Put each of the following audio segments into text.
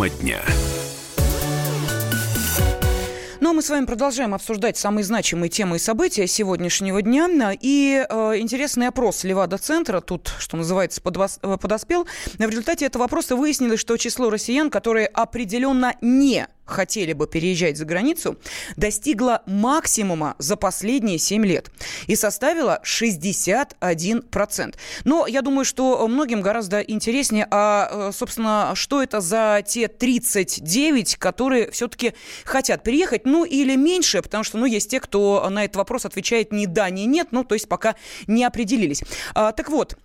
Тема дня. Ну а мы с вами продолжаем обсуждать самые значимые темы и события сегодняшнего дня. И э, интересный опрос Левада-центра, тут, что называется, подвос, э, подоспел. В результате этого вопроса выяснилось, что число россиян, которые определенно не хотели бы переезжать за границу, достигла максимума за последние 7 лет и составила 61%. Но я думаю, что многим гораздо интереснее, а, э, собственно, что это за те 39, которые все-таки хотят переехать, ну или меньше, потому что, ну, есть те, кто на этот вопрос отвечает ни да, ни нет, ну, то есть пока не определились. А, так вот,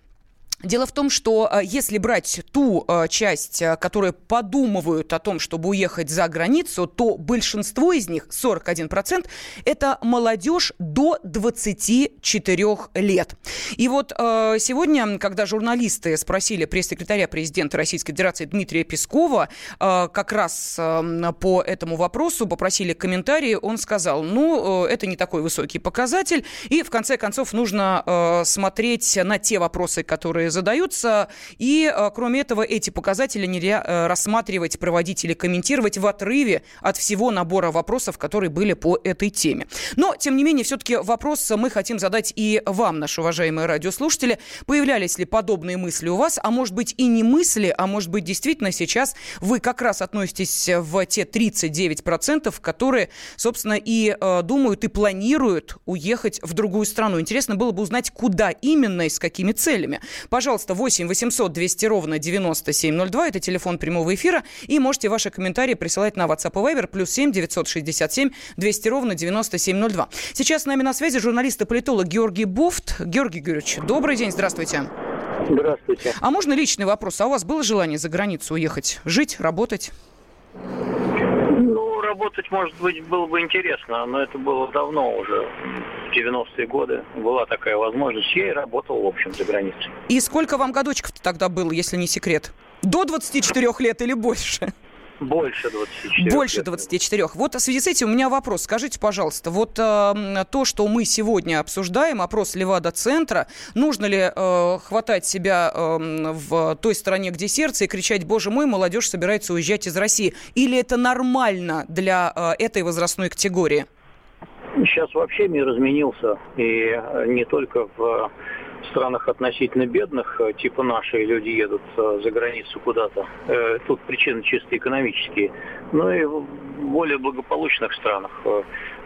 Дело в том, что э, если брать ту э, часть, э, которые подумывают о том, чтобы уехать за границу, то большинство из них, 41%, это молодежь до 24 лет. И вот сегодня, когда журналисты спросили пресс-секретаря президента Российской Федерации Дмитрия Пескова как раз по этому вопросу, попросили комментарии, он сказал, ну, это не такой высокий показатель, и в конце концов нужно смотреть на те вопросы, которые которые задаются. И, э, кроме этого, эти показатели нельзя э, рассматривать, проводить или комментировать в отрыве от всего набора вопросов, которые были по этой теме. Но, тем не менее, все-таки вопрос мы хотим задать и вам, наши уважаемые радиослушатели. Появлялись ли подобные мысли у вас? А может быть и не мысли, а может быть действительно сейчас вы как раз относитесь в те 39%, которые, собственно, и э, думают и планируют уехать в другую страну. Интересно было бы узнать, куда именно и с какими целями. Пожалуйста, 8 800 200 ровно 9702. Это телефон прямого эфира. И можете ваши комментарии присылать на WhatsApp и Viber. Плюс 7 967 200 ровно 9702. Сейчас с нами на связи журналист и политолог Георгий Буфт. Георгий Георгиевич, добрый день, здравствуйте. Здравствуйте. А можно личный вопрос? А у вас было желание за границу уехать? Жить, работать? Работать, может быть, было бы интересно, но это было давно уже, в 90-е годы. Была такая возможность. Я и работал, в общем, за границей. И сколько вам годочков тогда было, если не секрет? До 24 лет или больше? Больше 24. Больше 24. Вот в связи с этим у меня вопрос. Скажите, пожалуйста, вот э, то, что мы сегодня обсуждаем, опрос Левада-центра, нужно ли э, хватать себя э, в той стране, где сердце, и кричать, боже мой, молодежь собирается уезжать из России? Или это нормально для э, этой возрастной категории? Сейчас вообще мир изменился, и э, не только в странах относительно бедных, э, типа наши, люди едут э, за границу куда-то. Э, тут причины чисто экономические. Но и в более благополучных странах.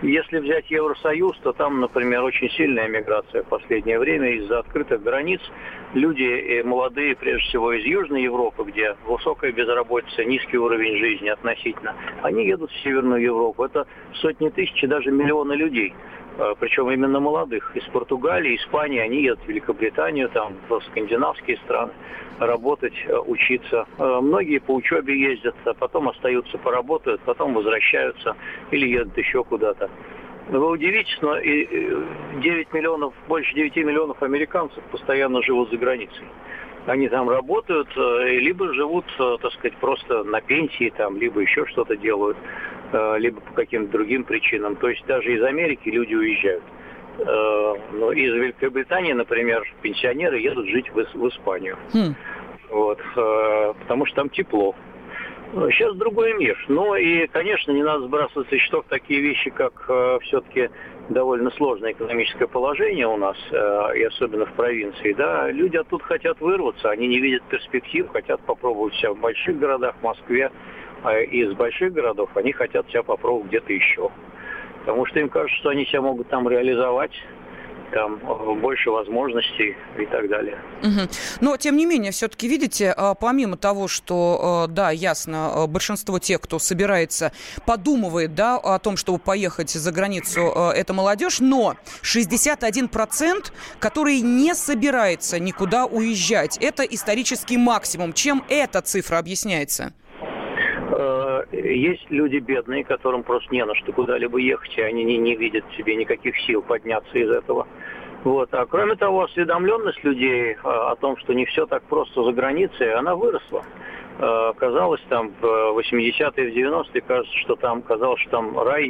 Если взять Евросоюз, то там, например, очень сильная миграция в последнее время из-за открытых границ. Люди молодые, прежде всего из Южной Европы, где высокая безработица, низкий уровень жизни относительно, они едут в Северную Европу. Это сотни тысяч, даже миллионы людей. Э, причем именно молодых. Из Португалии, Испании, они едут в Великобританию, там, в скандинавские страны работать, э, учиться. Э, многие по учебе ездят, а потом остаются, поработают, потом возвращаются или едут еще куда-то. Вы удивитесь, но и 9 миллионов, больше 9 миллионов американцев постоянно живут за границей. Они там работают, либо живут, так сказать, просто на пенсии, там, либо еще что-то делают. Э, либо по каким-то другим причинам. То есть даже из Америки люди уезжают. Э, но из Великобритании, например, пенсионеры едут жить в, Испанию. Хм. Вот, э, потому что там тепло. Сейчас другой мир. Ну и, конечно, не надо сбрасывать со счетов такие вещи, как все-таки довольно сложное экономическое положение у нас, и особенно в провинции. Да, люди оттуда хотят вырваться, они не видят перспектив, хотят попробовать себя в больших городах, в Москве, из больших городов они хотят себя попробовать где-то еще. Потому что им кажется, что они себя могут там реализовать, там больше возможностей и так далее. Угу. Но, тем не менее, все-таки, видите, а, помимо того, что, а, да, ясно, а, большинство тех, кто собирается, подумывает, да, о том, чтобы поехать за границу, это молодежь, но 61%, который не собирается никуда уезжать, это исторический максимум. Чем эта цифра объясняется? Есть люди бедные, которым просто не на что куда-либо ехать, и они не, не видят в себе никаких сил подняться из этого. Вот. А кроме того, осведомленность людей а, о том, что не все так просто за границей, она выросла. Э, казалось там в 80-е, в 90-е, кажется, что там казалось, что там рай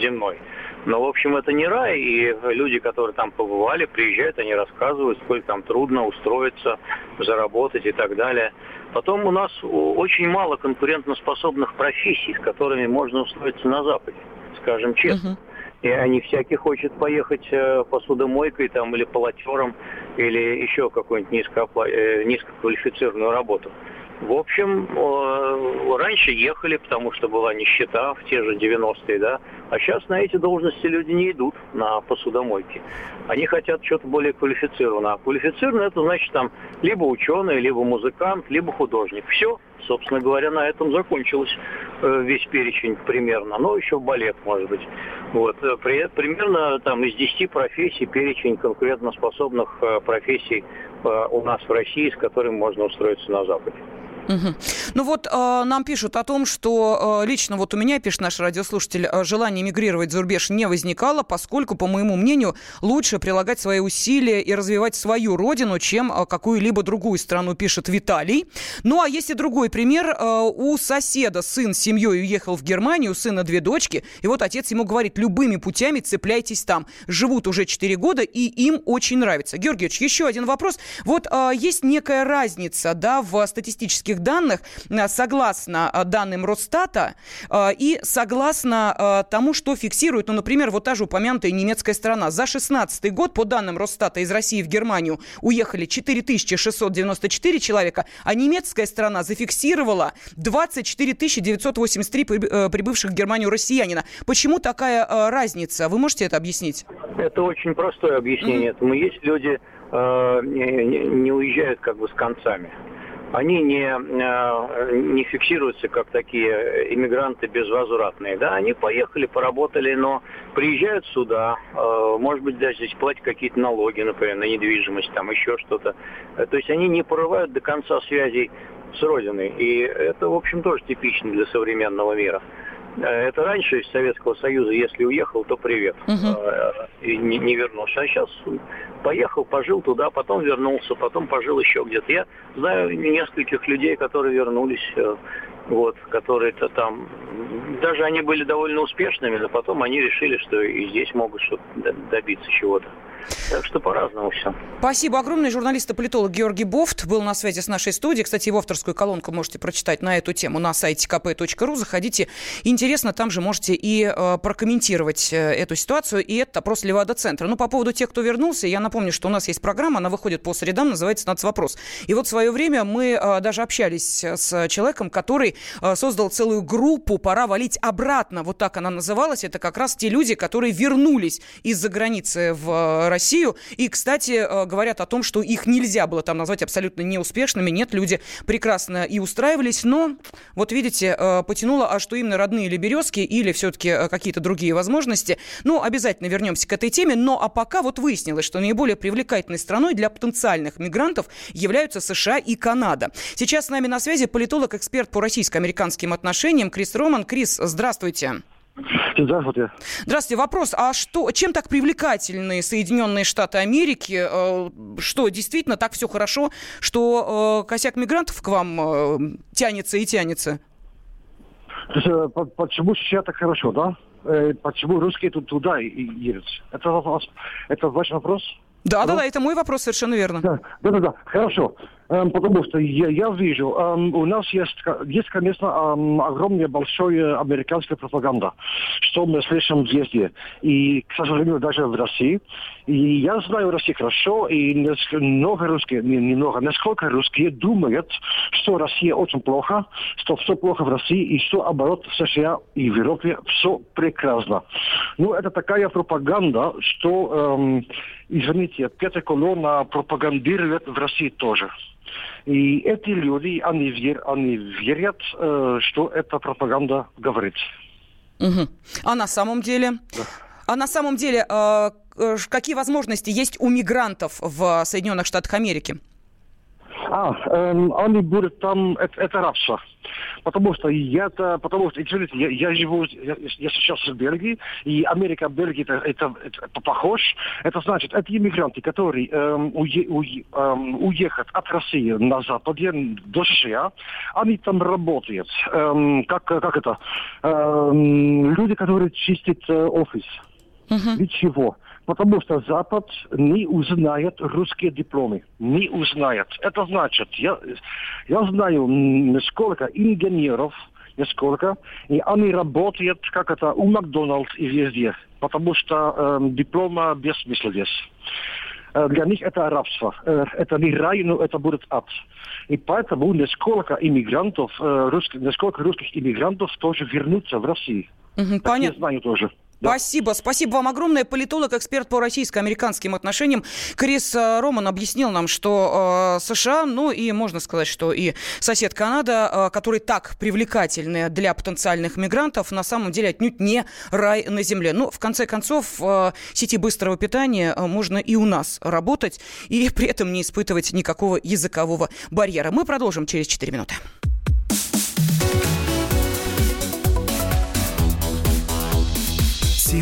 земной. Но, в общем, это не рай, и люди, которые там побывали, приезжают, они рассказывают, сколько там трудно устроиться, заработать и так далее. Потом у нас очень мало конкурентоспособных профессий, с которыми можно устроиться на Западе, скажем честно. Uh-huh. И они всякий хочет поехать э, посудомойкой там или полотером или еще какую-нибудь низкоопла... Э, низкоквалифицированную работу. В общем, раньше ехали, потому что была нищета в те же 90-е, да, а сейчас на эти должности люди не идут на посудомойки. Они хотят что-то более квалифицированное. А квалифицированное это значит там либо ученый, либо музыкант, либо художник. Все, собственно говоря, на этом закончилось э, весь перечень примерно. Но еще балет, может быть. Вот. Э, при, примерно там из 10 профессий перечень конкурентоспособных э, профессий у нас в России, с которыми можно устроиться на Западе. Угу. Ну вот э, нам пишут о том, что э, лично вот у меня, пишет наш радиослушатель, э, желание мигрировать за рубеж не возникало, поскольку, по моему мнению, лучше прилагать свои усилия и развивать свою родину, чем э, какую-либо другую страну, пишет Виталий. Ну а есть и другой пример. Э, у соседа сын с семьей уехал в Германию, у сына две дочки, и вот отец ему говорит, любыми путями цепляйтесь там. Живут уже 4 года, и им очень нравится. Георгиевич, еще один вопрос. Вот э, есть некая разница, да, в статистических статистических данных, э, согласно э, данным Росстата э, и согласно тому, что фиксирует, ну, например, вот та же упомянутая немецкая страна. За 16 год, по данным Росстата, из России в Германию уехали 4694 человека, а немецкая страна зафиксировала 24 983 прибывших в Германию россиянина. Почему такая разница? Вы можете это объяснить? Это очень простое объяснение. Mm-hmm. Есть люди, не уезжают как бы с концами они не, э, не фиксируются как такие иммигранты безвозвратные. Да, они поехали, поработали, но приезжают сюда, э, может быть, даже здесь платят какие-то налоги, например, на недвижимость, там еще что-то. Э, то есть они не порывают до конца связей с Родиной. И это, в общем, тоже типично для современного мира. Это раньше из Советского Союза, если уехал, то привет. Угу. И не, не вернулся. А сейчас поехал, пожил туда, потом вернулся, потом пожил еще где-то. Я знаю нескольких людей, которые вернулись, э, вот, которые-то там, даже они были довольно успешными, но потом они решили, что и здесь могут что-то добиться чего-то. Так что по-разному все. Спасибо огромное. Журналист и политолог Георгий Бофт был на связи с нашей студией. Кстати, его авторскую колонку можете прочитать на эту тему на сайте kp.ru. Заходите. Интересно, там же можете и э, прокомментировать э, эту ситуацию. И это опрос Левада-центра. Ну, по поводу тех, кто вернулся, я напомню, что у нас есть программа, она выходит по средам, называется «Нацвопрос». И вот в свое время мы э, даже общались с человеком, который э, создал целую группу «Пора валить обратно». Вот так она называлась. Это как раз те люди, которые вернулись из-за границы в Россию. И, кстати, э, говорят о том, что их нельзя было там назвать абсолютно неуспешными. Нет, люди прекрасно и устраивались, но вот видите, э, потянуло, а что именно родные или березки, или все-таки э, какие-то другие возможности. Ну, обязательно вернемся к этой теме, но а пока вот выяснилось, что наиболее привлекательной страной для потенциальных мигрантов являются США и Канада. Сейчас с нами на связи политолог-эксперт по российско-американским отношениям Крис Роман. Крис, здравствуйте. Здравствуйте. Здравствуйте. Вопрос, а что, чем так привлекательны Соединенные Штаты Америки? Э, что, действительно так все хорошо, что э, косяк мигрантов к вам э, тянется и тянется? Почему сейчас так хорошо, да? Почему русские тут туда едут? Это, это ваш вопрос? Да, да, да, это мой вопрос, совершенно верно. Да, да, да, да. хорошо. Эм, потому что я, я вижу, эм, у нас есть, есть конечно, эм, огромная большая американская пропаганда, что мы слышим везде. И, к сожалению, даже в России. И я знаю Россию хорошо, и много русских, не, немного, насколько русские думают, что Россия очень плохо, что все плохо в России, и что, оборот, в США и в Европе все прекрасно. Ну, это такая пропаганда, что, эм, извините, пятая колонна пропагандирует в России тоже. И эти люди, они, вер, они верят, э, что эта пропаганда говорит. Угу. А на самом деле? Да. А на самом деле, э, какие возможности есть у мигрантов в Соединенных Штатах Америки? А, эм, они будут там, это, это рабство. Потому что я-то, потому что, извините, я, я живу, я, я сейчас в Бельгии, и Америка, Бельгия, это, это, это похож. Это значит, это иммигранты, которые эм, уе, уе, эм, уехать от России на Западе до США, они там работают. Эм, как, как это? Эм, люди, которые чистят э, офис. Uh-huh. Для чего? Потому что Запад не узнает русские дипломы. Не узнает. Это значит, я, я знаю сколько инженеров, несколько, и они работают, как это, у Макдональдс и везде. Потому что э, диплома бессмысленность. Э, для них это рабство. Э, это не рай, но это будет ад. И поэтому несколько иммигрантов, э, русских, несколько русских иммигрантов тоже вернутся в Россию. Угу, понятно. Я знаю тоже. Спасибо. Спасибо вам огромное. Политолог, эксперт по российско-американским отношениям Крис э, Роман объяснил нам, что э, США, ну и можно сказать, что и сосед Канада, э, которые так привлекательны для потенциальных мигрантов, на самом деле отнюдь не рай на земле. Ну, в конце концов, э, сети быстрого питания э, можно и у нас работать, и при этом не испытывать никакого языкового барьера. Мы продолжим через 4 минуты.